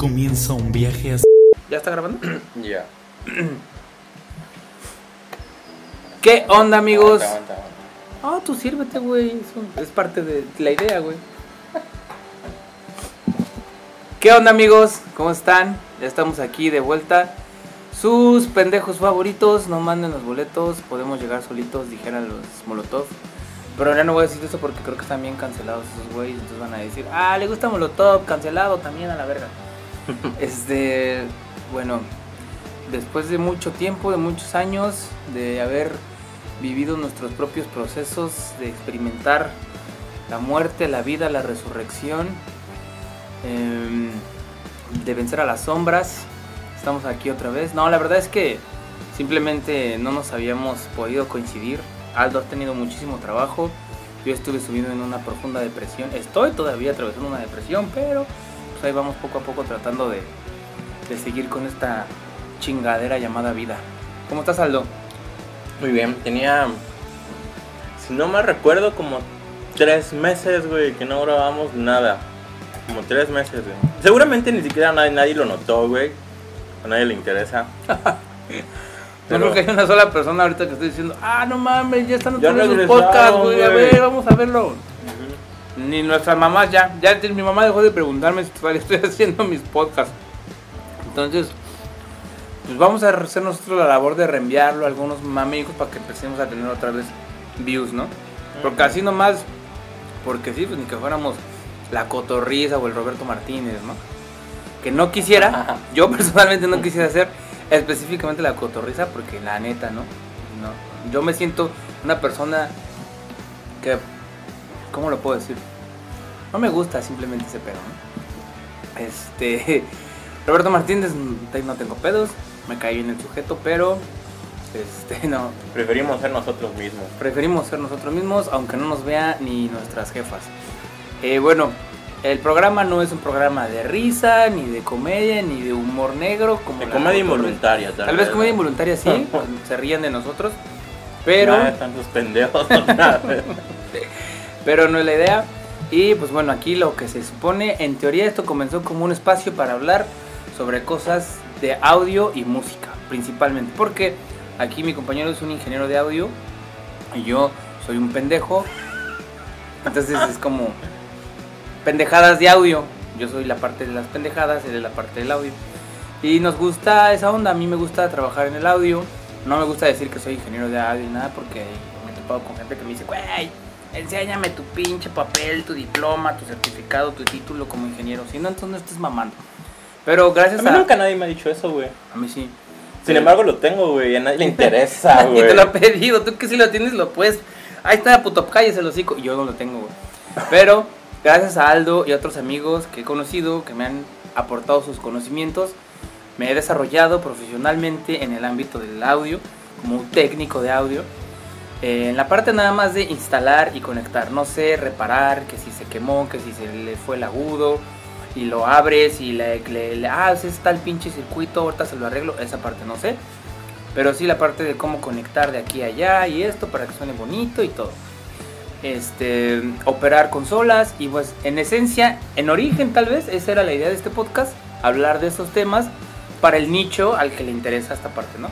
comienza un viaje a... ¿Ya está grabando? Ya. ¿Qué onda, amigos? Aguanta, aguanta, aguanta. Ah, tú sírvete, güey. Es parte de la idea, güey. ¿Qué onda, amigos? ¿Cómo están? Ya estamos aquí de vuelta. Sus pendejos favoritos, no manden los boletos. Podemos llegar solitos, dijeran los Molotov. Pero ya no voy a decir eso porque creo que están bien cancelados esos güeyes. Entonces van a decir, ah, le gusta Molotov, cancelado también a la verga. este, bueno, después de mucho tiempo, de muchos años, de haber vivido nuestros propios procesos, de experimentar la muerte, la vida, la resurrección, em, de vencer a las sombras. Estamos aquí otra vez. No, la verdad es que simplemente no nos habíamos podido coincidir. Aldo ha tenido muchísimo trabajo. Yo estuve subiendo en una profunda depresión. Estoy todavía atravesando una depresión, pero pues ahí vamos poco a poco tratando de, de seguir con esta chingadera llamada vida. ¿Cómo estás, Aldo? Muy bien, tenía. Si no me recuerdo, como tres meses, güey, que no grabamos nada. Como tres meses, güey. Seguramente ni siquiera nadie, nadie lo notó, güey. A nadie le interesa. No creo que haya una sola persona ahorita que esté diciendo, ah, no mames, ya están otra vez regresaron, podcasts, güey, a güey". ver, vamos a verlo. Ni nuestras mamás ya, ya mi mamá dejó de preguntarme si estoy haciendo mis podcasts. Entonces, pues vamos a hacer nosotros la labor de reenviarlo a algunos amigos para que empecemos a tener otra vez views, ¿no? Porque así nomás, porque sí, pues ni que fuéramos la Cotorriza o el Roberto Martínez, ¿no? Que no quisiera, Ajá. yo personalmente no quisiera hacer específicamente la Cotorriza porque la neta, ¿no? no yo me siento una persona que, ¿cómo lo puedo decir? No me gusta simplemente ese pedo, ¿no? Este, Roberto Martínez, mm, no tengo pedos, me cae bien el sujeto, pero, este, no, Preferimos ser nosotros mismos. preferimos ser nosotros mismos, aunque no nos vea ni nuestras jefas. Eh, bueno, el programa no es un programa de risa, ni de comedia, ni de humor negro, como De comedia involuntaria, Tal vez comedia involuntaria sí, pues, se ríen de nosotros, pero, Nada, tantos pendejos. nada. pero no es la idea. Y pues bueno, aquí lo que se supone, en teoría esto comenzó como un espacio para hablar sobre cosas de audio y música, principalmente. Porque aquí mi compañero es un ingeniero de audio y yo soy un pendejo. Entonces es como pendejadas de audio. Yo soy la parte de las pendejadas, él es la parte del audio. Y nos gusta esa onda, a mí me gusta trabajar en el audio. No me gusta decir que soy ingeniero de audio ni nada porque me he topado con gente que me dice, güey, enséñame tu pinche papel, tu diploma, tu certificado, tu título como ingeniero. Si no, entonces no estés mamando. Pero A gracias mí a... nunca nadie me ha dicho eso, güey. A mí sí. Sin embargo, lo tengo, güey. A nadie le interesa, güey. te lo ha pedido, tú que si lo tienes lo puedes. Ahí está, puto, cállese el hocico. Y yo no lo tengo, güey. Pero gracias a Aldo y a otros amigos que he conocido, que me han aportado sus conocimientos, me he desarrollado profesionalmente en el ámbito del audio, como un técnico de audio. Eh, en la parte nada más de instalar y conectar, no sé, reparar, que si se quemó, que si se le fue el agudo y lo abres y le, le, le- está el pinche circuito, ahorita se lo arreglo, esa parte no sé. Pero sí la parte de cómo conectar de aquí a allá y esto para que suene bonito y todo. Este, operar consolas y pues en esencia, en origen tal vez, esa era la idea de este podcast, hablar de esos temas para el nicho al que le interesa esta parte, ¿no?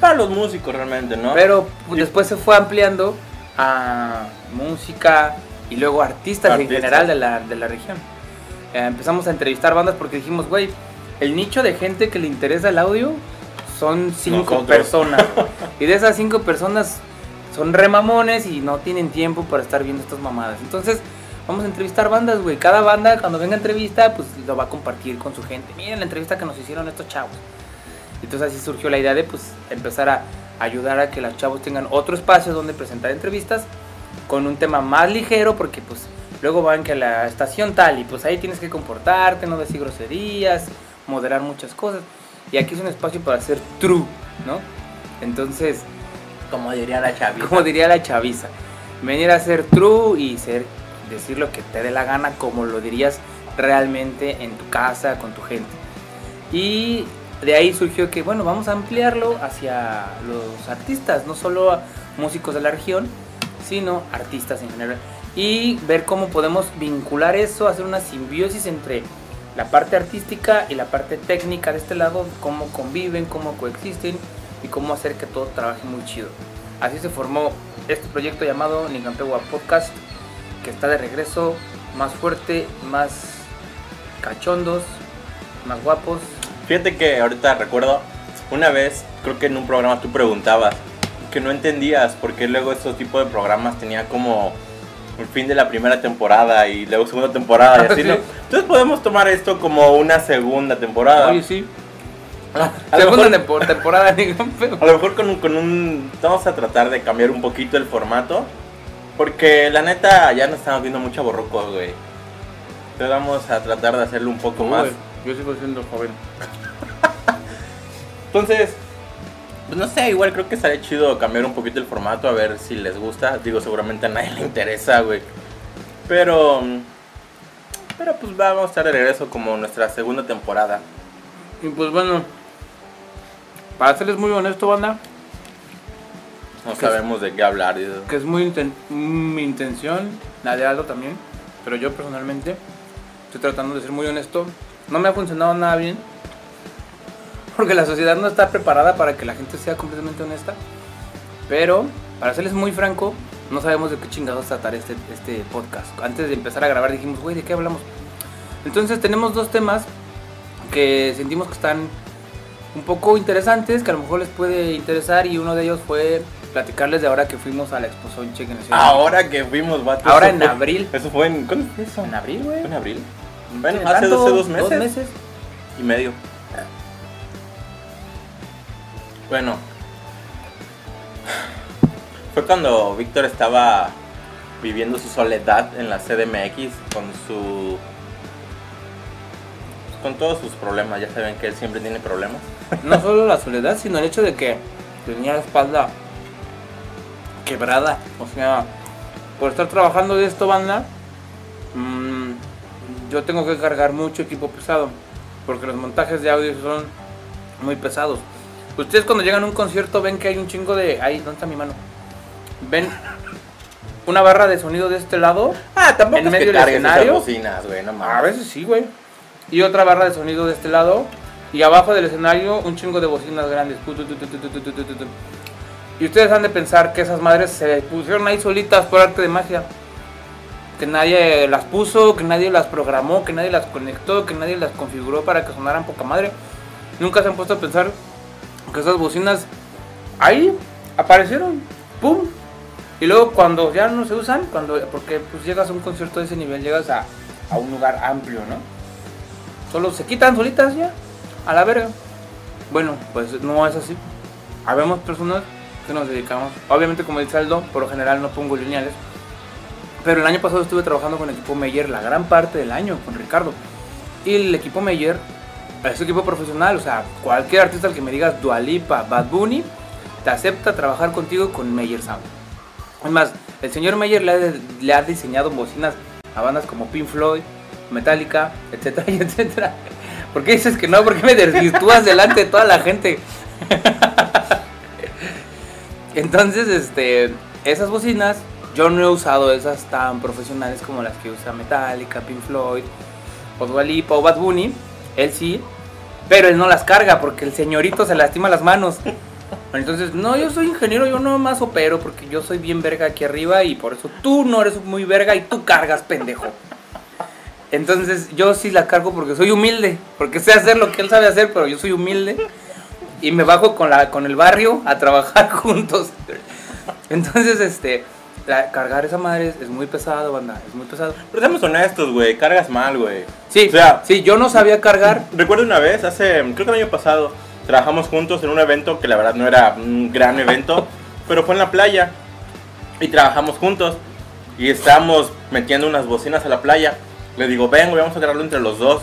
Para los músicos realmente, ¿no? Pero pues, después se fue ampliando a música y luego artistas, en general de la, de la región. Eh, empezamos a entrevistar bandas porque dijimos, güey, el nicho de gente que le interesa el audio son cinco Nosotros. personas. y de esas cinco personas son remamones y no tienen tiempo para estar viendo estas mamadas. Entonces, vamos a entrevistar bandas, güey. Cada banda, cuando venga entrevista, pues lo va a compartir con su gente. Miren la entrevista que nos hicieron estos chavos. Entonces así surgió la idea de pues empezar a ayudar a que los chavos tengan otro espacio donde presentar entrevistas con un tema más ligero porque pues luego van que a la estación tal y pues ahí tienes que comportarte, no decir groserías, moderar muchas cosas. Y aquí es un espacio para ser true, ¿no? Entonces, como diría la chavita. como diría la chaviza, venir a ser true y ser decir lo que te dé la gana como lo dirías realmente en tu casa con tu gente. Y de ahí surgió que bueno, vamos a ampliarlo hacia los artistas, no solo músicos de la región, sino artistas en general. Y ver cómo podemos vincular eso, hacer una simbiosis entre la parte artística y la parte técnica de este lado, cómo conviven, cómo coexisten y cómo hacer que todo trabaje muy chido. Así se formó este proyecto llamado Nicampegua Podcast, que está de regreso, más fuerte, más cachondos, más guapos. Fíjate que ahorita recuerdo, una vez, creo que en un programa tú preguntabas que no entendías por qué luego estos tipos de programas tenía como el fin de la primera temporada y luego segunda temporada y así, Sí. ¿no? Entonces podemos tomar esto como una segunda temporada. Oye, sí. a, lo Segunda mejor, tempo- temporada a lo mejor con un, con un... Vamos a tratar de cambiar un poquito el formato. Porque la neta ya no estamos viendo mucho borrucos, güey. Entonces vamos a tratar de hacerlo un poco más. Yo sigo siendo joven. Entonces, pues no sé, igual creo que estaría chido cambiar un poquito el formato a ver si les gusta. Digo, seguramente a nadie le interesa, güey. Pero, pero pues vamos a estar de regreso como nuestra segunda temporada. Y pues bueno, para serles muy honesto, banda, No sabemos de qué hablar. y- que es muy inten- mi intención, la de Aldo también, pero yo personalmente estoy tratando de ser muy honesto. No me ha funcionado nada bien, porque la sociedad no está preparada para que la gente sea completamente honesta. Pero, para serles muy franco, no sabemos de qué chingados tratar este, este podcast. Antes de empezar a grabar dijimos, güey, ¿de qué hablamos? Entonces tenemos dos temas que sentimos que están un poco interesantes, que a lo mejor les puede interesar y uno de ellos fue platicarles de ahora que fuimos a la exposición Cheque en la Ciudad de Ahora que fuimos, vato. Ahora en fue- abril. Eso fue en. ¿Cuándo fue eso? En abril, güey. ¿Fue en abril? No Bueno, hace tanto, dos, dos meses. Dos meses. y medio. Bueno, fue cuando Víctor estaba viviendo su soledad en la CDMX con su. con todos sus problemas. Ya saben que él siempre tiene problemas. No solo la soledad, sino el hecho de que tenía la espalda quebrada. O sea, por estar trabajando de esto, banda, mm, yo tengo que cargar mucho equipo pesado, porque los montajes de audio son muy pesados. Ustedes cuando llegan a un concierto ven que hay un chingo de... Ahí, ¿dónde está mi mano? Ven una barra de sonido de este lado. Ah, tampoco en medio del escenario. Bocinas, güey. A veces sí, güey. Y otra barra de sonido de este lado. Y abajo del escenario un chingo de bocinas grandes. Y ustedes han de pensar que esas madres se pusieron ahí solitas por arte de magia. Que nadie las puso, que nadie las programó, que nadie las conectó, que nadie las configuró para que sonaran poca madre. Nunca se han puesto a pensar que esas bocinas ahí aparecieron. ¡Pum! Y luego cuando ya no se usan, cuando porque pues llegas a un concierto de ese nivel, llegas a, a un lugar amplio, ¿no? Solo se quitan solitas ya, a la verga. Bueno, pues no es así. Habemos personas que nos dedicamos, obviamente como dice Aldo, por lo general no pongo lineales. Pero el año pasado estuve trabajando con el equipo Meyer la gran parte del año, con Ricardo. Y el equipo Meyer es un equipo profesional, o sea, cualquier artista al que me digas Dualipa, Bad Bunny, te acepta trabajar contigo con Meyer Sound. Además, el señor Meyer le ha, diseñado bocinas a bandas como Pink Floyd, Metallica, etcétera, etcétera. ¿Por qué dices que no? ¿Por qué me desvirtúas delante de toda la gente? Entonces, este, esas bocinas, yo no he usado esas tan profesionales como las que usa Metallica, Pink Floyd, o Dua o Bad Bunny. Él sí, pero él no las carga porque el señorito se lastima las manos. Entonces, no, yo soy ingeniero, yo no más opero porque yo soy bien verga aquí arriba y por eso tú no eres muy verga y tú cargas, pendejo. Entonces, yo sí la cargo porque soy humilde, porque sé hacer lo que él sabe hacer, pero yo soy humilde y me bajo con la con el barrio a trabajar juntos. Entonces, este, la- cargar esa madre es, es muy pesado, banda, es muy pesado. Pero seamos honestos, güey, cargas mal, güey. Sí, O sea- sí, yo no sabía cargar. Recuerdo una vez, hace, creo que el año pasado, trabajamos juntos en un evento que la verdad no era un gran evento, pero fue en la playa. Y trabajamos juntos. Y estábamos metiendo unas bocinas a la playa. Le digo, ven, güey, vamos a agarrarlo entre los dos.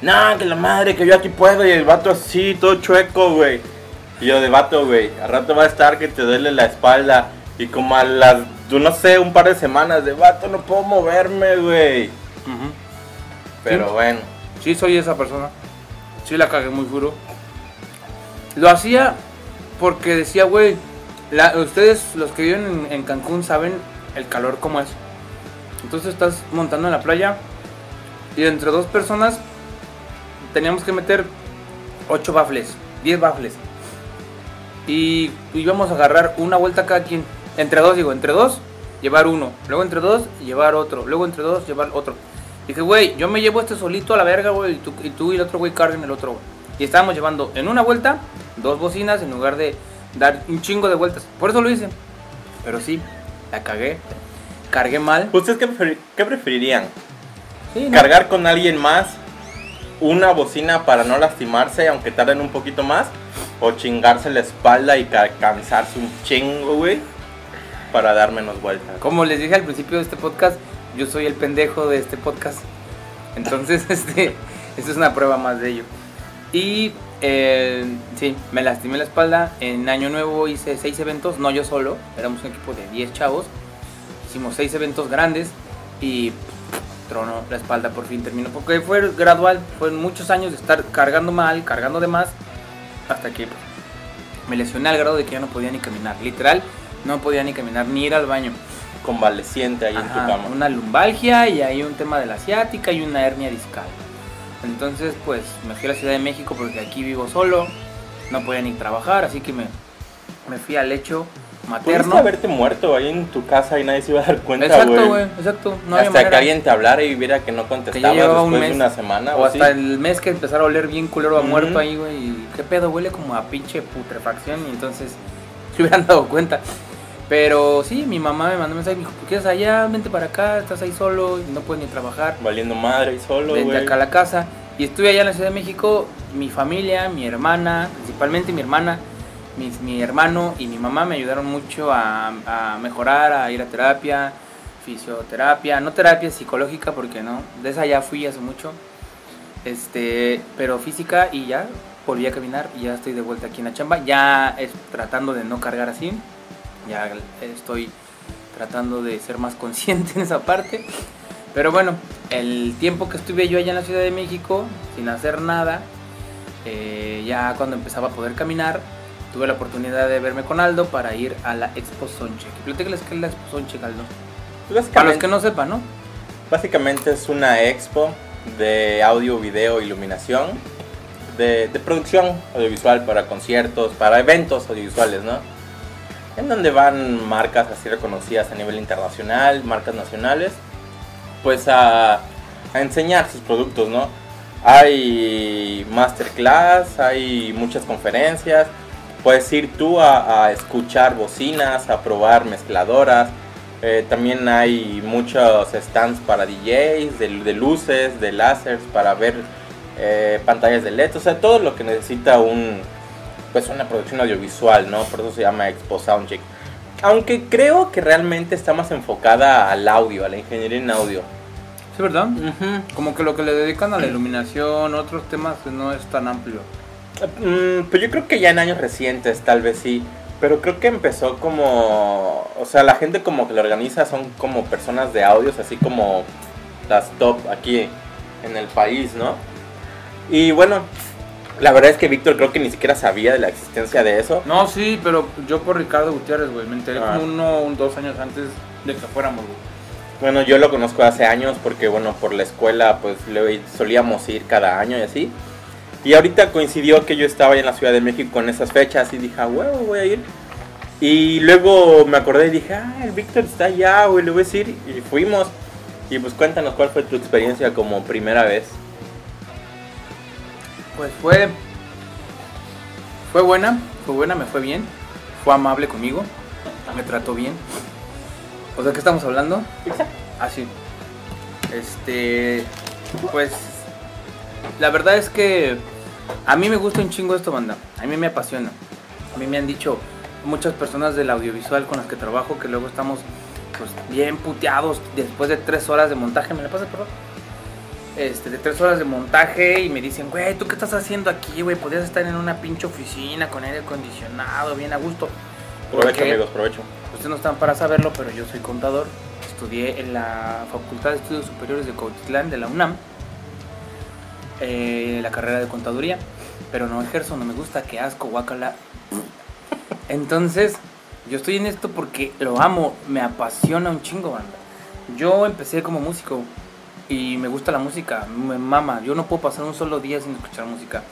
No, que la madre, que yo aquí puedo. Y el vato así, todo chueco, güey. Y yo de vato, güey, al rato va a estar que te duele la espalda. Y como a las, yo no sé, un par de semanas de vato, no puedo moverme, güey. Pero Sí. bueno. Sí, soy esa persona. Sí, la cagué muy duro. Lo hacía porque decía, güey, ustedes, los que viven en, en Cancún, saben el calor como es. Entonces estás montando en la playa y entre dos personas teníamos que meter 8 bafles, 10 bafles. Y íbamos a agarrar una vuelta cada quien. Entre dos, digo, entre dos, llevar uno. Luego entre dos, llevar otro. Luego entre dos, llevar otro. Dije, güey, yo me llevo este solito a la verga, güey. Y tú y, tú y el otro güey carguen el otro, güey. Y estábamos llevando en una vuelta dos bocinas en lugar de dar un chingo de vueltas. Por eso lo hice. Pero sí, la cagué. Cargué mal. ¿Ustedes qué, prefer- qué preferirían? Sí, no. ¿Cargar con alguien más una bocina para no lastimarse, aunque tarden un poquito más? ¿O chingarse la espalda y ca- cansarse un chingo, güey? Para dar menos vueltas. Como les dije al principio de este podcast, yo soy el pendejo de este podcast. Entonces, este, esto es una prueba más de ello. Y eh, sí, me lastimé la espalda. En Año Nuevo hice seis eventos, no yo solo, éramos un equipo de 10 chavos. Hicimos seis eventos grandes y tronó la espalda por fin terminó. Porque fue gradual, fueron muchos años de estar cargando mal, cargando de más, hasta que me lesioné al grado de que ya no podía ni caminar. Literal, no podía ni caminar ni ir al baño. Convaleciente ahí en tu cama. una lumbalgia y hay un tema de la asiática y una hernia discal. Entonces, pues me fui a la Ciudad de México porque aquí vivo solo, no podía ni trabajar, así que me, me fui al lecho Pudiste materno. haberte muerto ahí en tu casa y nadie se iba a dar cuenta, Exacto, güey, exacto. No había hasta que alguien te hablara y viera que no un después de una semana O hasta el mes que empezara a oler bien culero a muerto ahí, güey. ¿Qué pedo? Huele como a pinche putrefacción. Y entonces se hubieran dado cuenta. Pero sí, mi mamá me mandó un mensaje y me dijo: ¿Por qué estás allá? Vente para acá, estás ahí solo no puedes ni trabajar. Valiendo madre y solo, Vente acá a la casa. Y estuve allá en la Ciudad de México. Mi familia, mi hermana, principalmente mi hermana, mis- mi hermano y mi mamá me ayudaron mucho a, a mejorar, a ir a terapia, fisioterapia, no terapia psicológica porque no, de esa ya fui hace mucho, este, pero física y ya volví a caminar y ya estoy de vuelta aquí en la chamba, ya es tratando de no cargar así, ya estoy tratando de ser más consciente en esa parte, pero bueno, el tiempo que estuve yo allá en la Ciudad de México sin hacer nada, eh, ya cuando empezaba a poder caminar, tuve la oportunidad de verme con Aldo para ir a la Expo Sonche. Platícales qué es la Expo Sonche, Aldo. Para los que no sepan, ¿no? básicamente es una expo de audio, video, iluminación, de, de producción audiovisual para conciertos, para eventos audiovisuales, ¿no? En donde van marcas así reconocidas a nivel internacional, marcas nacionales, pues a, enseñar sus productos, ¿no? Hay masterclass, hay muchas conferencias, puedes ir tú a, escuchar bocinas, a probar mezcladoras, eh, también hay muchos stands para DJs, de, luces, de láseres, para ver eh, pantallas de LED, o sea, todo lo que necesita un, pues una producción audiovisual, ¿no? Por eso se llama Expo Soundcheck. Aunque creo que realmente está más enfocada al audio, a la ingeniería en audio. Sí, ¿verdad? Como que lo que le dedican a la iluminación, otros temas pues, no es tan amplio. Mm, pues yo creo que ya en años recientes tal vez sí, pero creo que empezó como, o sea, la gente como que lo organiza son como personas de audios, así como las top aquí en el país, ¿no? Y bueno, la verdad es que Víctor creo que ni siquiera sabía de la existencia de eso. No, sí, pero yo por Ricardo Gutiérrez, güey. Me enteré Ah. como uno o dos años antes de que fuéramos, güey. Bueno, yo lo conozco hace años porque, bueno, por la escuela pues le- solíamos ir cada año y así. Y ahorita coincidió que yo estaba ahí en la Ciudad de México en esas fechas y dije, ah, huevo, voy a ir. Y luego me acordé y dije, ah, el Víctor está allá, güey, le voy a decir. Y fuimos. Y pues cuéntanos cuál fue tu experiencia como primera vez. Pues fue. Fue buena, fue buena, me fue bien. Fue amable conmigo. Me trató bien. O sea, ¿qué estamos hablando? Ah, sí. Este. Pues. La verdad es que. A mí me gusta un chingo esto, banda. A mí me apasiona. A mí me han dicho muchas personas del audiovisual con las que trabajo que luego estamos pues bien puteados después de tres horas de montaje. ¿Me la pasa, por favor? Este, de tres horas de montaje y me dicen, güey, ¿tú qué estás haciendo aquí, güey? Podrías estar en una pinche oficina con aire acondicionado, bien a gusto. Provecho, amigos, provecho. Ustedes no están para saberlo, pero yo soy contador. Estudié en la Facultad de Estudios Superiores de Cautitlán de la UNAM, eh, la carrera de contaduría, pero no ejerzo, no me gusta, qué asco, guacala. Entonces, yo estoy en esto porque lo amo, me apasiona un chingo, banda. Yo empecé como músico, y me gusta la música, me mama. Yo no puedo pasar un solo día sin escuchar música.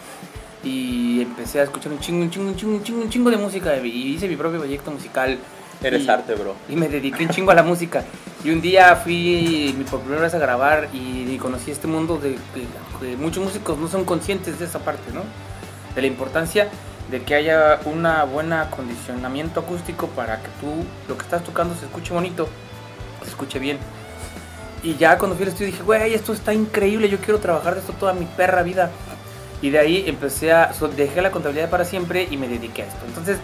Y empecé a escuchar un chingo, un chingo, un chingo, un chingo, un chingo de música y hice mi propio proyecto musical. Eres Y- arte, bro. Y me dediqué un chingo a la música. Y un día fui por primera vez a grabar y, y conocí este mundo de que, que muchos músicos no son conscientes de esa parte, ¿no? De la importancia de que haya un buen acondicionamiento acústico para que tú lo que estás tocando se escuche bonito, se escuche bien. Y ya cuando fui al estudio dije, güey, esto está increíble, yo quiero trabajar de esto toda mi perra vida. Y de ahí empecé a, dejé la contabilidad para siempre y me dediqué a esto. Entonces,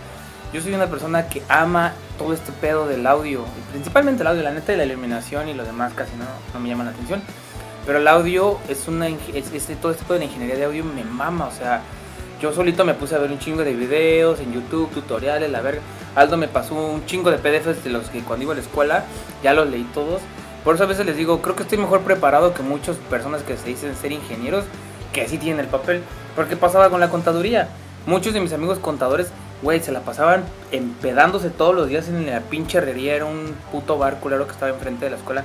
yo soy una persona que ama todo este pedo del audio, principalmente el audio, la neta, y la iluminación y lo demás casi no, no me llaman la atención. Pero el audio es una, es, es- todo este pedo de la ingeniería de audio me mama, o sea, yo solito me puse a ver un chingo de videos en YouTube, tutoriales, la verga. Aldo me pasó un chingo de PDFs de los que cuando iba a la escuela ya los leí todos. Por eso a veces les digo, creo que estoy mejor preparado que muchas personas que se dicen ser ingenieros, que sí tienen el papel. Porque pasaba con la contaduría. Muchos de mis amigos contadores, güey, se la pasaban empedándose todos los días en la pinche herrería. Era un puto bar culero que estaba enfrente de la escuela.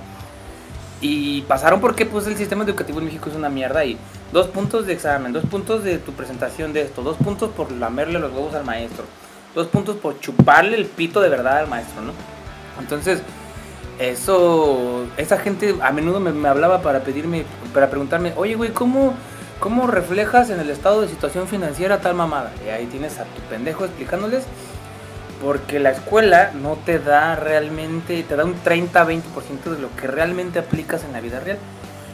Y pasaron porque pues el sistema educativo en México es una mierda y dos puntos de examen, dos puntos de tu presentación de esto, dos puntos por lamerle los huevos al maestro, dos puntos por chuparle el pito de verdad al maestro, ¿no? Entonces, eso, esa gente a menudo me, hablaba para pedirme, para preguntarme, oye güey, ¿cómo, ¿cómo reflejas en el estado de situación financiera tal mamada? Y ahí tienes a tu pendejo explicándoles porque la escuela no te da realmente, te da un 30-20% de lo que realmente aplicas en la vida real.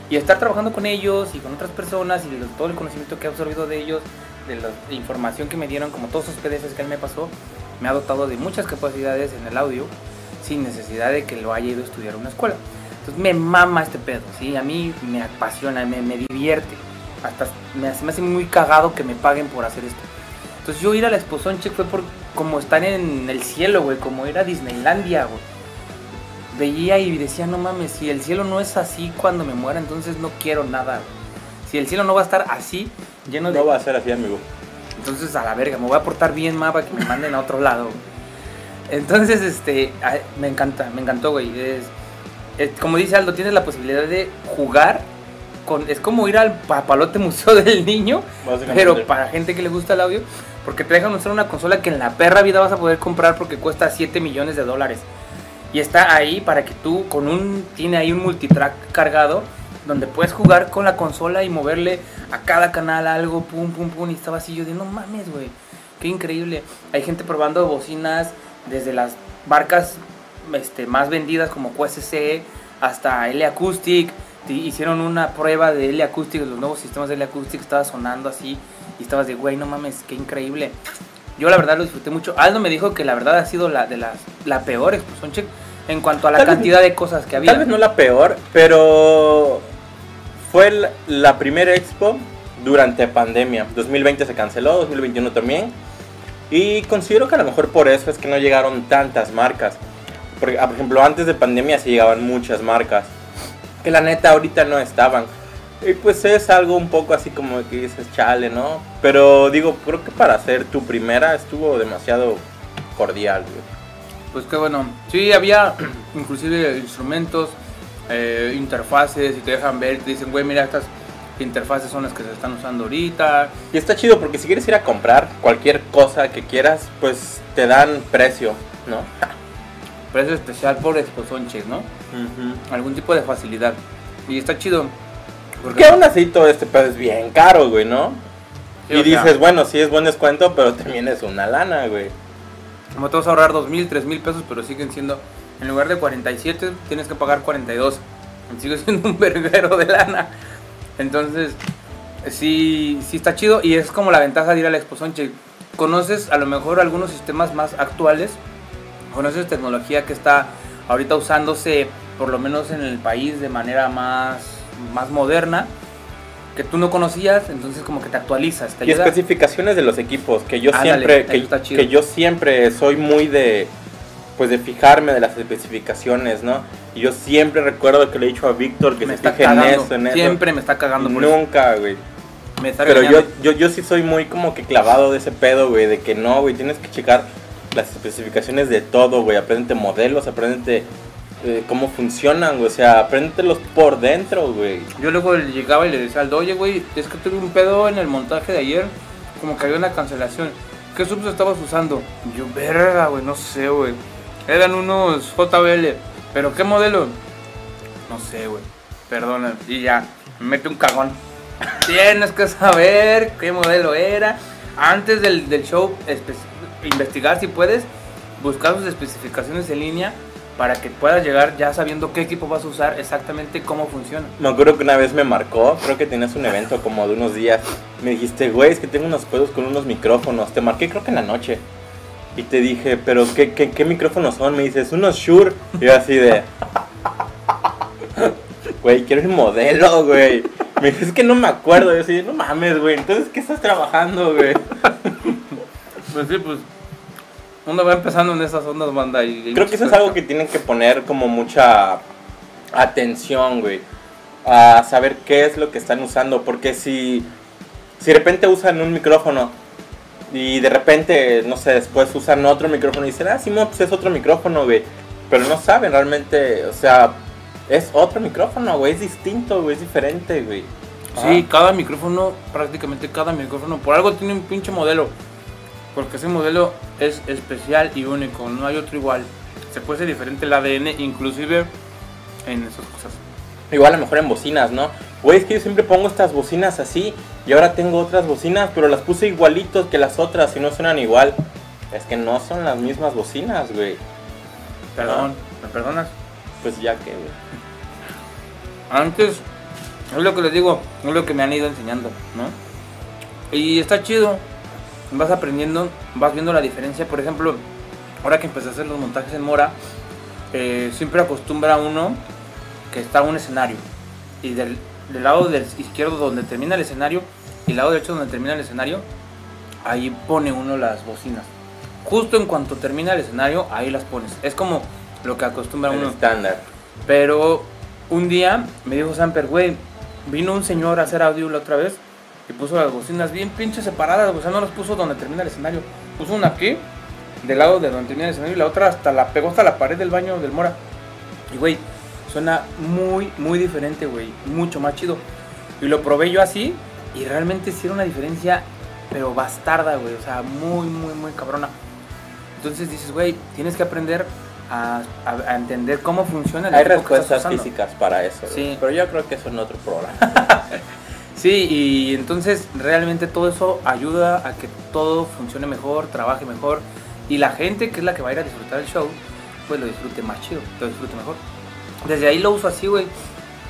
Y estar trabajando con ellos y con otras personas y de todo el conocimiento que he absorbido de ellos, de la información que me dieron, como todos esos PDFs que él me pasó, me ha dotado de muchas capacidades en el audio sin necesidad de que lo haya ido a estudiar a una escuela. Entonces me mama este pedo, ¿sí? A mí me apasiona, me, me divierte. Hasta me hace, me hace muy cagado que me paguen por hacer esto. Entonces yo ir a la Exposición Check fue por como estar en el cielo, güey, como ir a Disneylandia, güey. Veía y decía, no mames, si el cielo no es así cuando me muera, entonces no quiero nada, güey. Si el cielo no va a estar así, lleno de... No va a ser así, amigo. Entonces a la verga, me voy a portar bien más para que me manden a otro lado. güey. Entonces, este, ay, me encanta, me encantó, güey. Es, es- como dice Aldo, tienes la posibilidad de jugar con, es como ir al papalote museo del niño, pero para gente que le gusta el audio, porque te dejan usar una consola que en la perra vida vas a poder comprar porque cuesta 7 millones de dólares. Y está ahí para que tú con un tiene ahí un multitrack cargado donde puedes jugar con la consola y moverle a cada canal algo, pum, pum, pum. Y estaba así yo de no mames, güey. Qué increíble. Hay gente probando bocinas desde las marcas este, más vendidas como QSC hasta L Acoustic. Hicieron una prueba de L Acoustic, los nuevos sistemas de L Acoustic. Estaba sonando así y estabas de, güey, no mames, qué increíble. Yo la verdad lo disfruté mucho. Aldo me dijo que la verdad ha sido la de las la peor explosión check en cuanto a la Tal vez- cantidad de cosas que había. Tal vez no la peor, pero fue la, la primera expo durante pandemia. 2020 se canceló, 2021 también. Y considero que a lo mejor por eso es que no llegaron tantas marcas. Porque, ah, por ejemplo, antes de pandemia sí llegaban muchas marcas. Que la neta ahorita no estaban. Y pues es algo un poco así como que dices, chale, ¿no? Pero digo, creo que para hacer tu primera estuvo demasiado cordial, güey. Pues qué bueno. Sí, había inclusive instrumentos, eh, interfaces y te dejan ver, te dicen, güey, mira, estas interfaces son las que se están usando ahorita. Y está chido porque si quieres ir a comprar cualquier cosa que quieras, pues te dan precio, ¿no? Precio especial por Exposition Check, ¿no? Algún tipo de facilidad. Y está chido. Porque Que aún así todo este pedo es bien caro, güey, ¿no? Sí, y sea, dices, bueno, sí es buen descuento, pero también es una lana, güey. Como te vas a ahorrar dos mil, tres mil pesos, pero siguen siendo, en lugar de 47, tienes que pagar 42. Y Sigue siendo un verguero de lana. Entonces, sí, sí está chido y es como la ventaja de ir a la Expo Sonche. Conoces a lo mejor algunos sistemas más actuales, conoces tecnología que está ahorita usándose, por lo menos en el país, de manera más, más moderna, que tú no conocías, entonces como que te actualizas, te Y ayuda. especificaciones de los equipos, que yo Ándale, siempre, que, que yo siempre soy muy de, pues de fijarme de las especificaciones, ¿no? Y yo siempre recuerdo que le he dicho a Víctor que me se está fije en eso, en eso. siempre me está cagando por eso. Nunca, güey. Me está Pero yo, yo, yo sí soy muy como que clavado de ese pedo, güey, de que no, güey, tienes que checar las especificaciones de todo, güey. Aprendete modelos, aprendete eh, cómo funcionan, güey. O sea, apréndetelos por dentro, güey. Yo luego llegaba y le decía al oye, güey, es que tuve un pedo en el montaje de ayer, como que había una cancelación. ¿Qué subs estabas usando? Y yo, verga, güey, no sé, güey. Eran unos JBL, pero ¿qué modelo? No sé, güey. Perdona. Y ya, me mete un cagón. Tienes que saber qué modelo era. Antes del, del show, investigar si puedes, buscar sus especificaciones en línea para que puedas llegar ya sabiendo qué equipo vas a usar, exactamente cómo funciona. Me acuerdo que una vez me marcó, creo que tenías un evento como de unos días. Me dijiste, güey, es que tengo unos pedos con unos micrófonos. Te marqué creo que en la noche. Y te dije, pero ¿qué, qué, qué micrófonos son? Me dices, unos Shure. Y yo así de... Güey, quiero el modelo, güey. Me dices, es que no me acuerdo. Yo así, no mames, güey. Entonces, ¿qué estás trabajando, güey? Pues sí, pues uno va empezando en esas ondas, banda. Y, y Creo que eso es algo que tienen que poner como mucha atención, güey. A saber qué es lo que están usando. Porque si, si de repente usan un micrófono y de repente, no sé, después usan otro micrófono y dicen, ah, Simón, pues es otro micrófono, güey. Pero no saben realmente, o sea, es otro micrófono, güey. Es distinto, güey. Es diferente, güey. Sí, cada micrófono, prácticamente cada micrófono, por algo tiene un pinche modelo. Porque ese modelo es especial y único, no hay otro igual. Se puede ser diferente el ADN, inclusive en esas cosas. Igual a lo mejor en bocinas, ¿no? Güey, es que yo siempre pongo estas bocinas así y ahora tengo otras bocinas, pero las puse igualitos que las otras y no suenan igual. Es que no son las mismas bocinas, güey. Perdón, ¿me perdonas? Pues ya que, güey. Antes, es lo que les digo, es lo que me han ido enseñando, ¿no? Y está chido, vas aprendiendo, vas viendo la diferencia. Por ejemplo, ahora que empecé a hacer los montajes en Mora, eh, siempre acostumbra uno que está un escenario y del, del lado del izquierdo donde termina el escenario y el lado derecho donde termina el escenario, ahí pone uno las bocinas. Justo en cuanto termina el escenario, ahí las pones. Es como lo que acostumbra El uno. estándar. Pero un día me dijo Samper, güey, vino un señor a hacer audio la otra vez y puso las bocinas bien pinches separadas, o sea, no las puso donde termina el escenario. Puso una aquí, del lado de donde termina el escenario, y la otra hasta la pegó hasta la pared del baño del Mora. Y güey, suena muy, muy diferente, güey, mucho más chido. Y lo probé yo así y realmente sí era una diferencia, pero bastarda, güey, o sea, muy, muy, muy cabrona. Entonces dices, güey, tienes que aprender a, a- a entender cómo funciona el Hay respuestas físicas para eso. Sí. Pero yo creo que eso en otro programa. Sí, y entonces realmente todo eso ayuda a que todo funcione mejor, trabaje mejor y la gente que es la que va a ir a disfrutar el show, pues lo disfrute más chido, lo disfrute mejor. Desde ahí lo uso así, güey,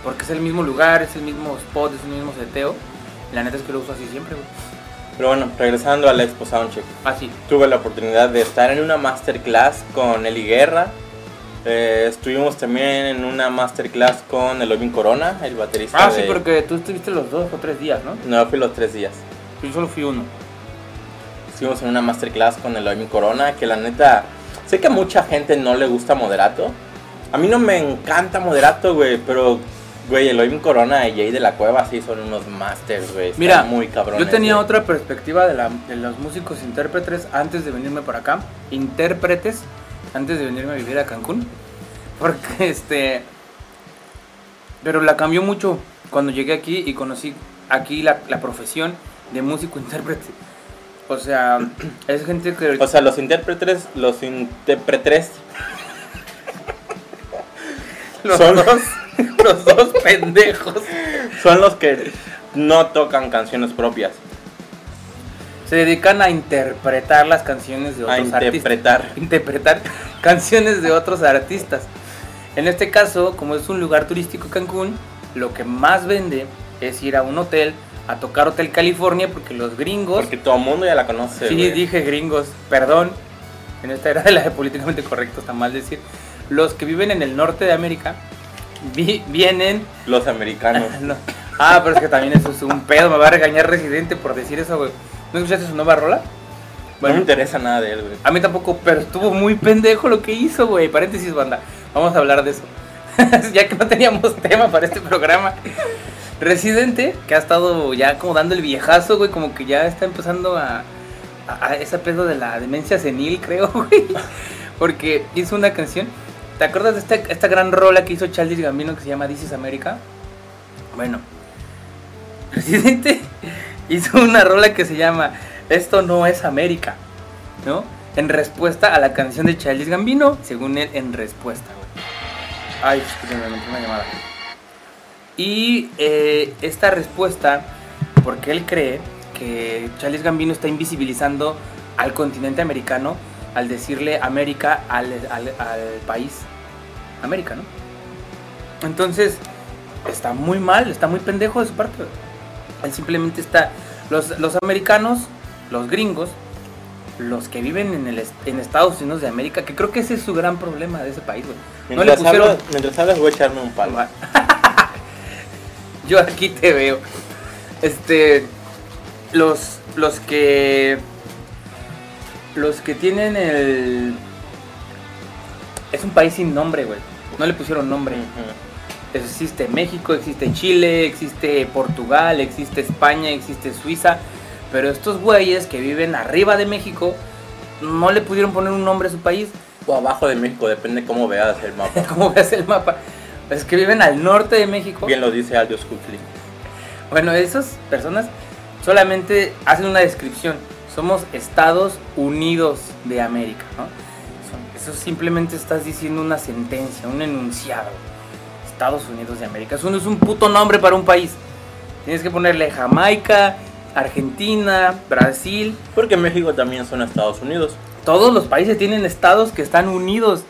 porque es el mismo lugar, es el mismo spot, es el mismo seteo. La neta es que lo uso así siempre, güey. Pero bueno, regresando al Expo Soundcheck. Así. Tuve la oportunidad de estar en una masterclass con Eli Guerra. Eh, estuvimos también en una masterclass con Elohim Corona, el baterista Ah, de... sí, porque tú estuviste los dos o tres días, ¿no? No, fui los tres días. Yo solo fui uno. Estuvimos en una masterclass con Elohim Corona, que la neta... Sé que a mucha gente no le gusta Moderato. A mí no me encanta Moderato, güey, pero... Güey, Elohim Corona y Jay de la Cueva sí son unos masters, güey. Mira, muy cabrones. yo tenía güey. otra perspectiva de, la- de los músicos intérpretes antes de venirme para acá. Intérpretes antes de venirme a vivir a Cancún. Porque este. Pero la cambió mucho cuando llegué aquí y conocí aquí la, la profesión de músico intérprete. O sea, es gente que. O sea, los intérpretes, los intérpretes los, son- dos, los dos pendejos son los que no tocan canciones propias. se dedican a interpretar las canciones de A otros artistas. interpretar. interpretar canciones de otros artistas. En este caso, como es un lugar turístico Cancún, lo que más vende es ir a un hotel a tocar Hotel California porque los gringos, Porque todo el mundo ya la conoce. sí dije gringos, perdón, en esta era de la de políticamente correcto está mal decir, los que viven en el norte de América vi- vienen Los americanos. no. Ah, pero es que también eso es un pedo, me va a regañar Residente por decir eso, güey. ¿No escuchaste su nueva rola? no me interesa nada de él, güey. A mí tampoco, pero estuvo muy pendejo lo que hizo, güey. Paréntesis, banda. Vamos a hablar de eso. ya que no teníamos tema para este programa. Residente, que ha estado ya como dando el viejazo, güey, como que ya está empezando a, a, a ese pedo de la demencia senil, creo, güey. Porque hizo una canción ¿Te acuerdas de esta, esta gran rola que hizo Charles Gambino que se llama This is America? Bueno, Residente hizo una rola que se llama Esto no es América, ¿no? En respuesta a la canción de Charles Gambino, según él, en respuesta, güey. Ay, escúchame, me una llamada. Y eh, esta respuesta, porque él cree que Charles Gambino está invisibilizando al continente americano al decirle América al, al- al país América, ¿no? Entonces, está muy mal, está muy pendejo de su parte. Él simplemente está. Los, los americanos, los gringos, los que viven en, el, en Estados Unidos de América, que creo que ese es su gran problema de ese país, güey. No Mientras, pusieron. hablas, mientras hablas voy a echarme un palo. Yo aquí te veo. Este. Los. Los que. Los que tienen el. Es un país sin nombre, güey. No le pusieron nombre. Existe México, existe Chile, existe Portugal, existe España, existe Suiza. Pero estos güeyes que viven arriba de México no le pudieron poner un nombre a su país. O abajo de México, depende cómo veas el mapa. Como ves el mapa. Es que viven al norte de México. Bien lo dice Aldous Huxley. Bueno, esas personas solamente hacen una descripción. Somos Estados Unidos de América, ¿no? Eso simplemente estás diciendo una sentencia, un enunciado. Estados Unidos de América. Eso no es un puto nombre para un país. Tienes que ponerle Jamaica, Argentina, Brasil. Porque México también son Estados Unidos. Todos los países tienen estados que están unidos.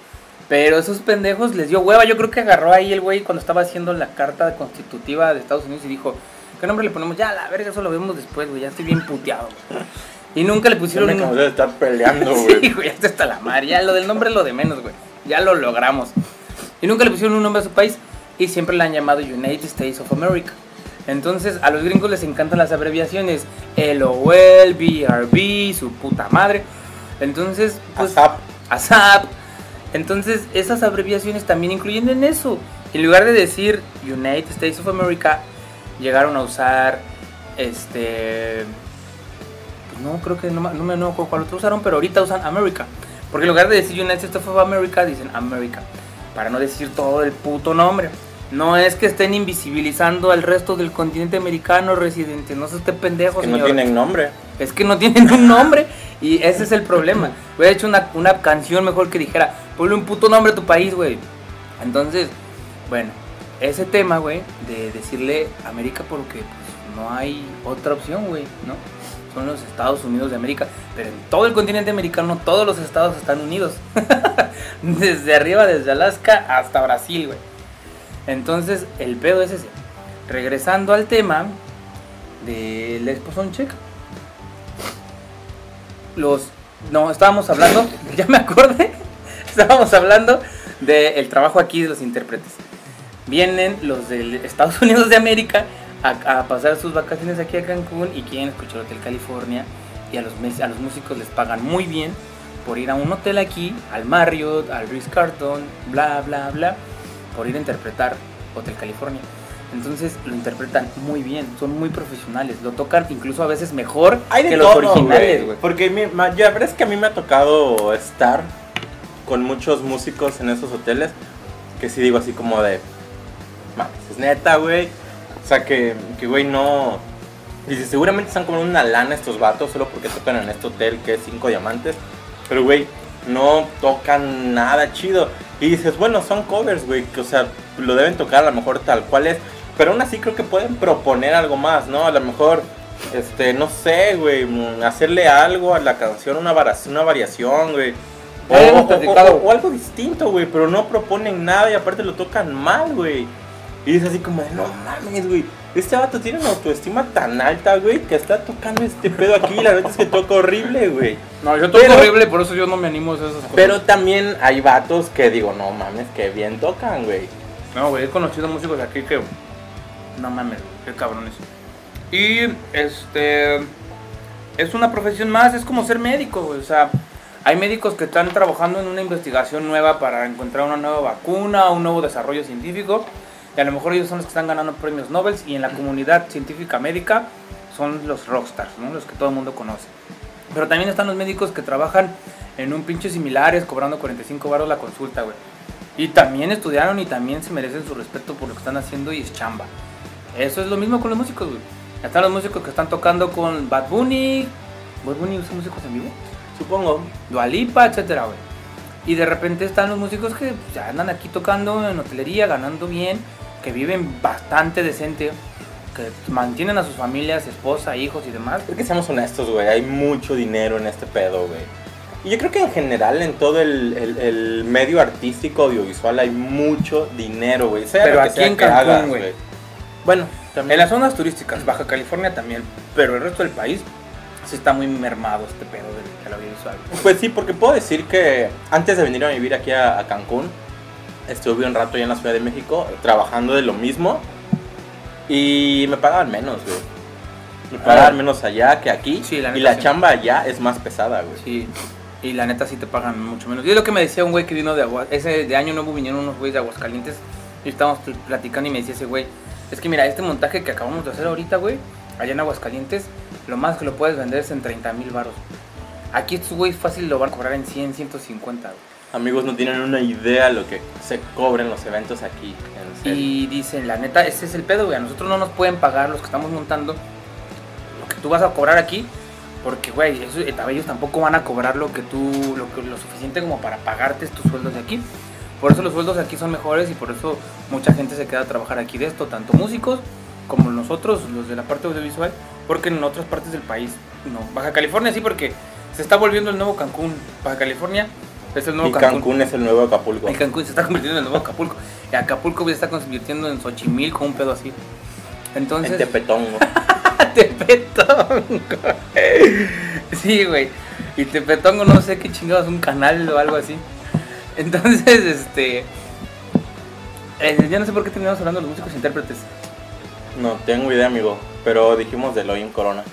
Pero esos pendejos les dio hueva. Yo creo que agarró ahí el güey cuando estaba haciendo la carta constitutiva de Estados Unidos y dijo, ¿qué nombre le ponemos? Ya, la verga, eso lo vemos después, güey. Ya estoy bien puteado. güey". Y nunca le pusieron me un cansé de estar peleando, Sí, güey. güey, ya está hasta la madre. Ya lo del nombre es lo de menos, güey. Ya lo logramos. Y nunca le pusieron un nombre a su país y siempre le han llamado United States of America. Entonces, a los gringos les encantan las abreviaciones LOL, BRB, su puta madre. Entonces, pues. ASAP. ASAP. Entonces, esas abreviaciones también incluyen en eso. En lugar de decir United States of America, llegaron a usar este. No, creo que no, no me no, cuál otro usaron, pero ahorita usan America. Porque en lugar de decir United States of America, dicen America. Para no decir todo el puto nombre. No es que estén invisibilizando al resto del continente americano residente. No se esté pendejo, Que no tienen nombre. Es que no tienen un nombre y ese es el problema. Hubiera hecho una, una canción mejor que dijera, ponle un puto nombre a tu país, güey. Entonces, bueno, ese tema, güey, de decirle América porque pues, no hay otra opción, güey, ¿no? Son los Estados Unidos de América, pero en todo el continente americano todos los estados están unidos. desde arriba, desde Alaska hasta Brasil, güey. Entonces, el pedo es ese. Regresando al tema del esposón checa los no estábamos hablando ya me acordé estábamos hablando del trabajo aquí de los intérpretes vienen los de Estados Unidos de América a, a pasar sus vacaciones aquí a Cancún y quieren escuchar Hotel California y a los a los músicos les pagan muy bien por ir a un hotel aquí al Marriott al Ritz Carlton bla bla bla por ir a interpretar Hotel California entonces lo interpretan muy bien, son muy profesionales, lo tocan incluso a veces mejor Hay que los todo, originales, güey. Porque mi- ma- ya verdad es que a mí me ha tocado estar con muchos músicos en esos hoteles que sí digo así como de, mames, es neta, güey. O sea que, que güey, no... Dice, seguramente están como una lana estos vatos solo porque tocan en este hotel que es cinco diamantes. Pero, güey, no tocan nada chido. Y dices, bueno, son covers, güey. Que, o sea, lo deben tocar a lo mejor tal cual es. Pero aún así creo que pueden proponer algo más, ¿no? A lo mejor, este, no sé, güey, hacerle algo a la canción, una, una variación, güey. O algo distinto, güey, pero no proponen nada y aparte lo tocan mal, güey. Y es así como de, no mames, güey. Este vato tiene una autoestima tan alta, güey, que está tocando este pedo aquí. La verdad es que toca horrible, güey. No, yo toco Pero- horrible, por eso yo no me animo a esas cosas. Pero también hay vatos que digo, no mames, que bien tocan, güey. No, güey, he conocido músicos aquí que. No mames, qué cabrones. Y este. Es una profesión más, es como ser médico, güey. O sea, hay médicos que están trabajando en una investigación nueva para encontrar una nueva vacuna, un nuevo desarrollo científico. Y a lo mejor ellos son los que están ganando premios Nobel. Y en la comunidad científica médica son los rockstars, ¿no? Los que todo el mundo conoce. Pero también están los médicos que trabajan en un pinche similares cobrando 45 baros la consulta, güey. Y también estudiaron y también se merecen su respeto por lo que están haciendo y es chamba. Eso es lo mismo con los músicos, güey. Están los músicos que están tocando con Bad Bunny. ¿Bad Bunny usa músicos en vivo? Supongo. Dualipa, etcétera, güey. Y de repente están los músicos que ya andan aquí tocando en hotelería, ganando bien, que viven bastante decente, que mantienen a sus familias, esposa, hijos y demás. Creo que seamos honestos, güey. Hay mucho dinero en este pedo, güey. Y yo creo que en general en todo el, el- el medio artístico audiovisual hay mucho dinero, güey. Pero aquí en Cancún, güey. Bueno, En también. las zonas turísticas, Baja California también, pero el resto del país sí está muy mermado este pedo del, del audiovisual. Pues sí, porque puedo decir que antes de venir a vivir aquí a, a Cancún, estuve un rato allá en la Ciudad de México trabajando de lo mismo y me pagaban menos, güey. Me pagaban menos allá que aquí Sí, la y la sí. chamba allá es más pesada, güey. Sí, y la neta sí te pagan mucho menos. Y es lo que me decía un güey que vino de Agua, ese de año nuevo vinieron unos güeyes de Aguascalientes y estábamos pl- platicando y me decía ese güey, es que mira, este montaje que acabamos de hacer ahorita, güey, allá en Aguascalientes, lo más que lo puedes vender es en 30 mil baros. Aquí estos güeyes fácil lo van a cobrar en 100, 150, güey. Amigos, no tienen una idea lo que se cobran los eventos aquí. En. Y dicen, la neta, ese es el pedo, güey. A nosotros no nos pueden pagar los que estamos montando lo que tú vas a cobrar aquí. Porque, güey, eso- eh, ellos tampoco van a cobrar lo que tú, lo, que, lo suficiente como para pagarte tus sueldos de aquí. Por eso los sueldos de aquí son mejores y por eso mucha gente se queda a trabajar aquí de esto, tanto músicos como nosotros, los de la parte audiovisual, porque en otras partes del país no. Baja California sí, porque se está volviendo el nuevo Cancún. Baja California es el nuevo Y Cancún es el nuevo Acapulco. y Cancún se está convirtiendo en el nuevo Acapulco. Y Acapulco se está convirtiendo en Xochimilco, un pedo así. Entonces. En Tepetongo. Tepetongo. Sí, güey. Y Tepetongo no sé qué chingados, un canal o algo así. Entonces, este. eh, ya no sé por qué terminamos hablando de los músicos intérpretes. No tengo idea, amigo. Pero dijimos de Elohim Corona.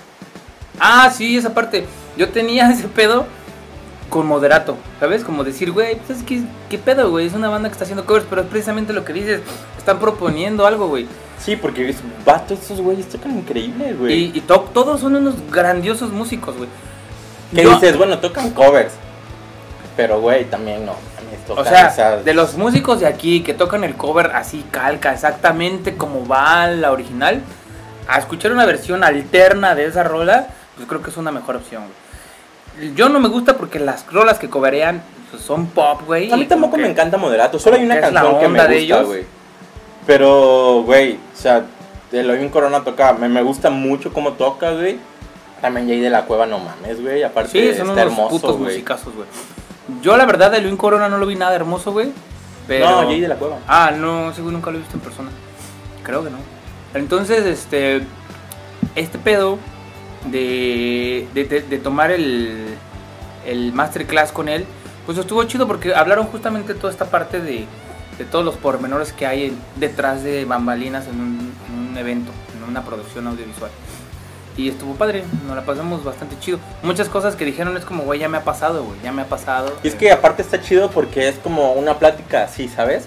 Ah, sí, esa parte. Yo tenía ese pedo con moderato, ¿sabes? Como decir, güey, pues es que, ¿qué pedo, güey? Es una banda que está haciendo covers, pero es precisamente lo que dices. Están proponiendo algo, güey. Sí, porque es vato, estos güeyes tocan increíble, güey. Y, y to- todos son unos grandiosos músicos, güey. Yo- dices, bueno, tocan covers. Pero, güey, también no. También O tocan sea, esas- de los músicos de aquí que tocan el cover así calca, exactamente como va la original, a escuchar una versión alterna de esa rola, pues creo que es una mejor opción. güey. Yo no me gusta porque las rolas que coverean pues, son pop, güey. A mí tampoco me encanta Moderato. Solo hay una canción que me onda de gusta, ellos. güey. Pero, güey, o sea, Elohim Corona toca. Me, me gusta mucho cómo toca, güey. También Jay de la Cueva, no mames, güey. Aparte, Sí, son está unos hermoso, putos güey. musicazos, güey. Yo la verdad de Luis Corona no lo vi nada hermoso, güey. Pero... No, Jay de la Cueva. Ah, no, seguro nunca lo he visto en persona. Creo que no. Entonces, este. Este pedo de, de, de- tomar el, el masterclass con él, pues estuvo chido porque hablaron justamente toda esta parte de, de todos los pormenores que hay detrás de bambalinas en un, en un evento, en una producción audiovisual. Y estuvo padre, nos la pasamos bastante chido. Muchas cosas que dijeron es como, güey, ya me ha pasado, güey, ya me ha pasado. Y es que aparte está chido porque es como una plática así, ¿sabes?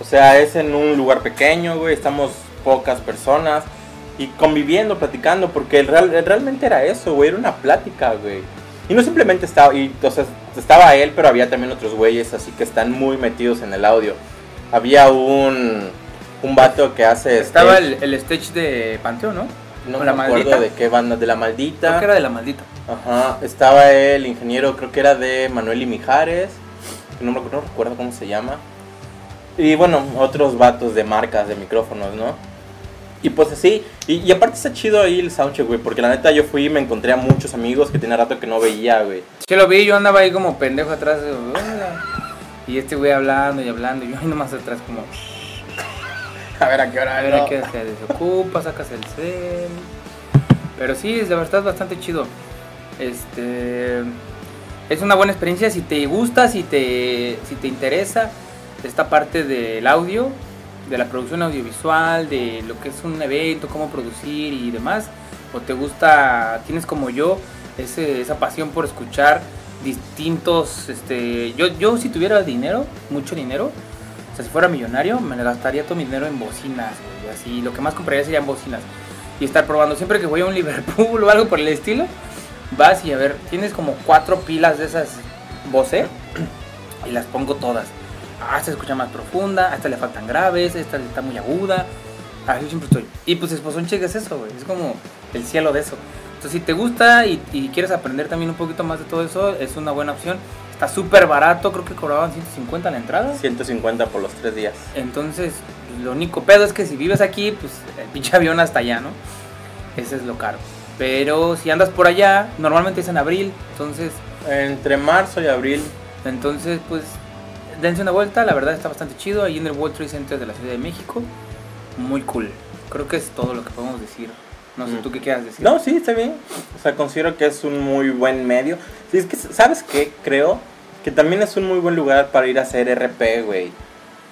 O sea, es en un lugar pequeño, güey, estamos pocas personas y conviviendo, platicando, porque el real, realmente era eso, güey, era una plática, güey. Y no simplemente estaba, y, o sea, estaba él, pero había también otros güeyes así que están muy metidos en el audio. Había un, un vato que hace... Estaba stage, el, el stage de Panteón, ¿no? No con me la acuerdo maldita. de qué banda, de la maldita. Creo que era de la maldita. Ajá, estaba el ingeniero, creo que era de Manuel y Mijares, no, no recuerdo cómo se llama. Y bueno, otros vatos de marcas de micrófonos, ¿no? Y pues así, y, y aparte está chido ahí el soundcheck, güey, porque la neta yo fui y me encontré a muchos amigos que tenía rato que no veía, güey. Sí lo vi, yo andaba ahí como pendejo atrás. Y este güey hablando y hablando. Y yo ahí nomás atrás como... A ver a qué hora A ver, aquí se desocupa, sacas el cel. Pero sí, de verdad es bastante chido. Este... Es una buena experiencia si te gusta, si te, si te interesa esta parte del audio, de la producción audiovisual, de lo que es un evento, cómo producir y demás. O te gusta, tienes como yo ese- esa pasión por escuchar distintos... Este, yo, yo si tuviera dinero, mucho dinero, o sea, si fuera millonario, me gastaría todo mi dinero en bocinas, güey, así, lo que más compraría serían bocinas. Y estar probando, siempre que voy a un Liverpool o algo por el estilo, vas y a ver, tienes como cuatro pilas de esas Bose y las pongo todas. Ah, esta se escucha más profunda, a esta le faltan graves, esta está muy aguda. Así siempre estoy. Y pues Esposón Cheque es eso, güey. Es como el cielo de eso. Entonces, si te gusta y, y quieres aprender también un poquito más de todo eso, es una buena opción. Está súper barato, creo que cobraban 150 la entrada. 150 por los tres días. Entonces, lo único pedo es que si vives aquí, pues el pinche avión hasta allá, ¿no? Ese es lo caro. Pero si andas por allá, normalmente es en abril, entonces, Entre marzo y abril. entonces pues dense una vuelta, la verdad está bastante chido ahí en el World Trade Center de la Ciudad de México. Muy cool. Creo que es todo lo que podemos decir. No sé, Mm. ¿tú qué quieras decir? No, sí, está bien. O sea, considero que es un muy buen medio. Sí, es que, ¿sabes qué? Creo que también es un muy buen lugar para ir a hacer RP, güey.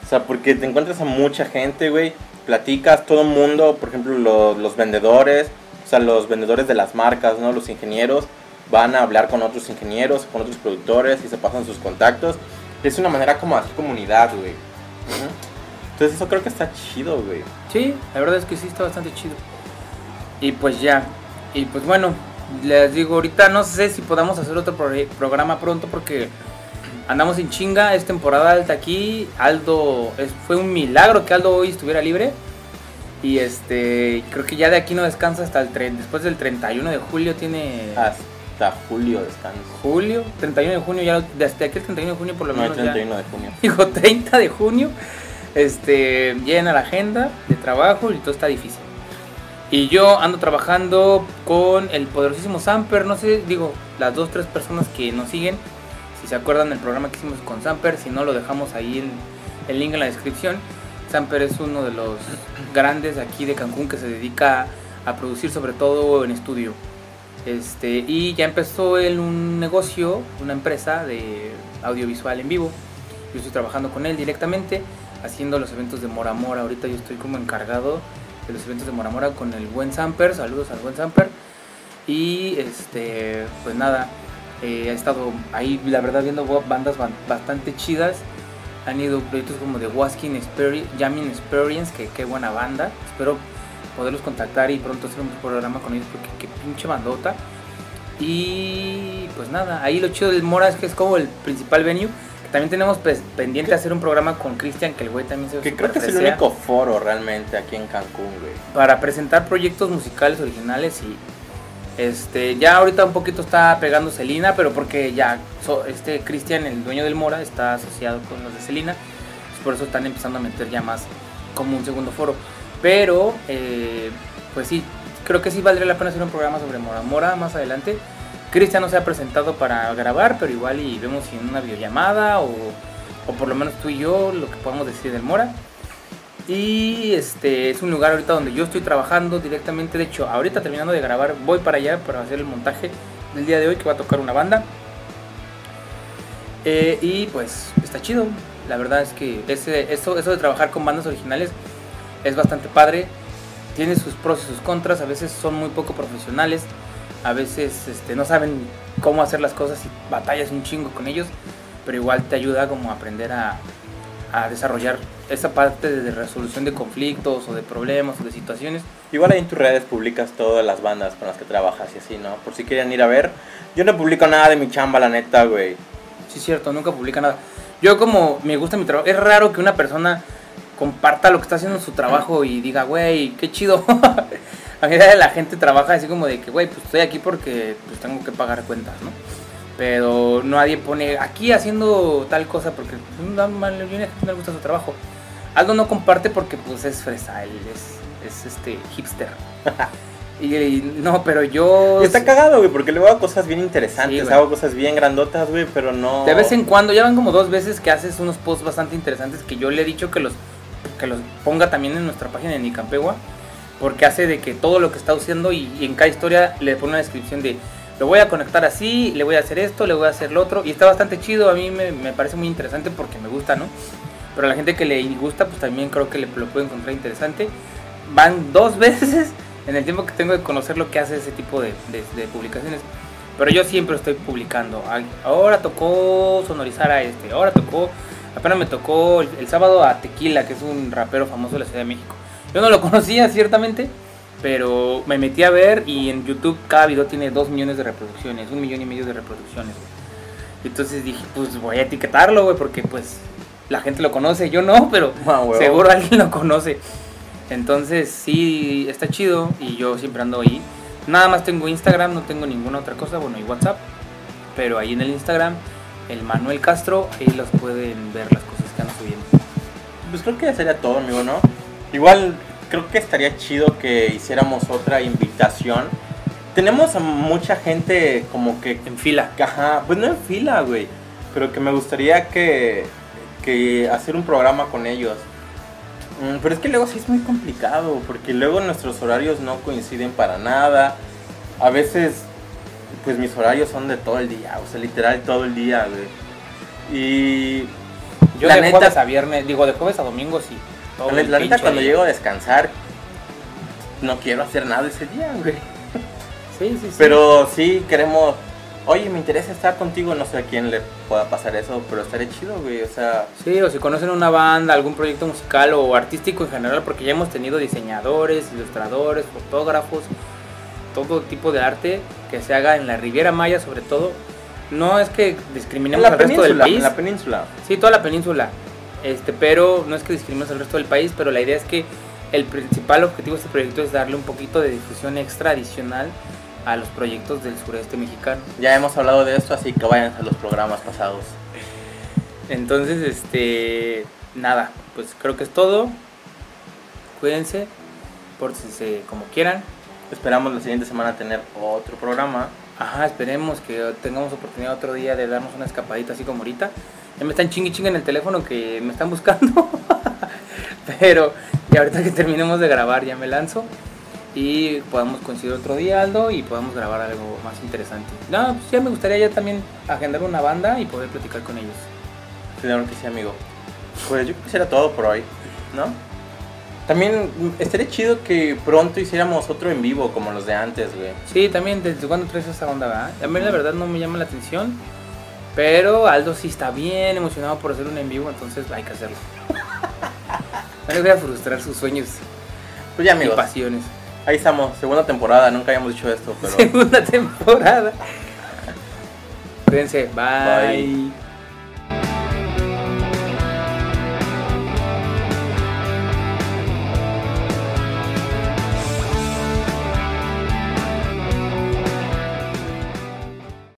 O sea, porque te encuentras a mucha gente, güey. Platicas, todo el mundo, por ejemplo, lo- los vendedores, o sea, los vendedores de las marcas, ¿no? Los ingenieros van a hablar con otros ingenieros, con otros productores y se pasan sus contactos. Es una manera como hacer comunidad, güey. Entonces eso creo que está chido, güey. Sí, la verdad es que sí está bastante chido. Y pues ya. Y pues bueno, les digo, ahorita no sé si podamos hacer otro pro- programa pronto porque andamos en chinga, es temporada alta aquí. Aldo, es- fue un milagro que Aldo hoy estuviera libre. Y este, creo que ya de aquí no descansa hasta el tren. Después del 31 de julio tiene. Hasta julio descanso. Julio, 31 de junio, ya desde aquí el 31 de junio por lo No, el menos. ya- 31 de junio. Dijo 30 de junio. Este, llena la agenda de trabajo y todo está difícil. Y yo ando trabajando con el poderosísimo Samper. No sé, digo, las dos, tres personas que nos siguen. Si se acuerdan del programa que hicimos con Samper, si no lo dejamos ahí en el link en la descripción. Samper es uno de los grandes aquí de Cancún que se dedica a producir sobre todo en estudio. Este, y ya empezó él un negocio, una empresa de audiovisual en vivo. Yo estoy trabajando con él directamente, haciendo los eventos de Mora Mora. Ahorita yo estoy como encargado de los eventos de Mora Mora con el buen Samper. Saludos al buen Samper. Y este, pues nada, eh, he estado ahí, la verdad, viendo bandas ban- bastante chidas. Han ido proyectos como de Wasking Experience, Jamming Experience, que qué buena banda. Espero poderlos contactar y pronto hacer un programa con ellos porque qué pinche bandota. Y pues nada, ahí lo chido del Mora es que es como el principal venue. Que también tenemos pues, pendiente hacer un programa con Cristian, que el güey también se Que creo que es el único foro realmente aquí en Cancún, güey. Para presentar proyectos musicales originales y este ya ahorita un poquito está pegando Celina, pero porque ya so- este Cristian, el dueño del Mora, está asociado con los de Celina. pues por eso están empezando a meter ya más como un segundo foro. Pero, eh, pues sí, creo que sí valdría la pena hacer un programa sobre Mora Mora más adelante. Cristian no se ha presentado para grabar, pero igual y vemos si en una videollamada o, o por lo menos tú y yo lo que podamos decir del Mora. Y este es un lugar ahorita donde yo estoy trabajando directamente. De hecho, ahorita terminando de grabar, voy para allá para hacer el montaje del día de hoy que va a tocar una banda. Eh, y pues está chido. La verdad es que ese, eso, eso de trabajar con bandas originales es bastante padre. Tiene sus pros y sus contras. A veces son muy poco profesionales. A veces este, no saben cómo hacer las cosas y batallas un chingo con ellos. Pero igual te ayuda como a aprender a, a desarrollar esa parte de resolución de conflictos o de problemas o de situaciones. Igual ahí en tus redes publicas todas las bandas con las que trabajas y así, ¿no? Por si quieren ir a ver. Yo no publico nada de mi chamba, la neta, güey. Sí, cierto, nunca publica nada. Yo como me gusta mi trabajo, es raro que una persona comparta lo que está haciendo en su trabajo y diga, güey, qué chido. a mí la gente trabaja así como de que, güey, pues estoy aquí porque pues tengo que pagar cuentas, ¿no? Pero nadie pone aquí haciendo tal cosa porque pues, no, no le gusta su trabajo. Aldo no comparte porque pues es fresa, él es, es este hipster. y, y no, pero yo... Y está cagado, güey, porque luego hago cosas bien interesantes, Sí, hago cosas bien grandotas, güey, pero no... De vez en cuando, ya van como dos veces que haces unos posts bastante interesantes que yo le he dicho que los, que los ponga también en nuestra página de Nicampegua, porque hace de que todo lo que está haciendo y, en cada historia le pone una descripción de lo voy a conectar así, le voy a hacer esto, le voy a hacer lo otro, y está bastante chido, a mí me, parece muy interesante porque me gusta, ¿no? Pero a la gente que le gusta, pues también creo que le, lo puede encontrar interesante. Van dos veces en el tiempo que tengo de conocer lo que hace ese tipo de, de- publicaciones. Pero yo siempre estoy publicando. Ahora tocó sonorizar a este. Ahora tocó. Apenas me tocó el, el sábado a Tequila, que es un rapero famoso de la Ciudad de México. Yo no lo conocía, ciertamente. Pero me metí a ver y en YouTube cada video tiene 2 millones de reproducciones. Un millón y medio de reproducciones. Entonces dije, pues voy a etiquetarlo, güey, porque pues la gente lo conoce, yo no, pero Ah, seguro alguien lo conoce. Entonces sí, está chido y yo siempre ando ahí. Nada más tengo Instagram, no tengo ninguna otra cosa, bueno, y WhatsApp. Pero ahí en el Instagram, el Manuel Castro, ahí los pueden ver las cosas que ando subiendo. Pues creo que sería todo, amigo, ¿no? Igual creo que estaría chido que hiciéramos otra invitación. Tenemos a mucha gente como que En fila. Ajá, pues no en fila, güey. Pero que me gustaría que, que hacer un programa con ellos. Mm, Pero es que luego sí es muy complicado, porque luego nuestros horarios no coinciden para nada. A veces, pues mis horarios son de todo el día, o sea, literal todo el día, güey. Y Yo La de neta- jueves a viernes, digo de jueves a domingo sí. todo la, neta cuando día. llego a descansar, no quiero hacer nada ese día, güey. Sí, sí, sí. Pero sí queremos, oye, me interesa estar contigo, no sé a quién le pueda pasar eso, pero estaría chido, güey, o sea... Sí, o si conocen una banda, algún proyecto musical o artístico en general, porque ya hemos tenido diseñadores, ilustradores, fotógrafos, todo tipo de arte que se haga en la Riviera Maya sobre todo. No es que discriminemos al resto del país, en la península. sí, toda la península, este, pero no es que discriminemos al resto del país, pero la idea es que el principal objetivo de este proyecto es darle un poquito de difusión extra adicional a los proyectos del sureste mexicano. Ya hemos hablado de esto, así que vayan a los programas pasados. Entonces, este, nada, pues creo que es todo. Cuídense, pórtense como quieran. Esperamos la siguiente semana tener otro programa. Ajá, esperemos que tengamos oportunidad otro día de darnos una escapadita así como ahorita. Ya me están chingui chingue en el teléfono que me están buscando. Pero ya ahorita que terminemos de grabar ya me lanzo. Y podamos coincidir otro día, Aldo, y podamos grabar algo más interesante. No, pues ya me gustaría ya también agendar una banda y poder platicar con ellos. Claro que sí, amigo. Pues yo creo que será todo por hoy, ¿no? También estaría chido que pronto hiciéramos otro en vivo como los de antes, güey. Sí, también, ¿desde cuándo traes esa onda, verdad? A mí la verdad no me llama la atención, pero Aldo sí está bien emocionado por hacer un en vivo, entonces hay que hacerlo. No le voy a frustrar sus sueños Pues ya, y amigos. pasiones. Ahí estamos, segunda temporada, nunca habíamos dicho esto, pero... Segunda temporada. Cuídense, bye. Bye.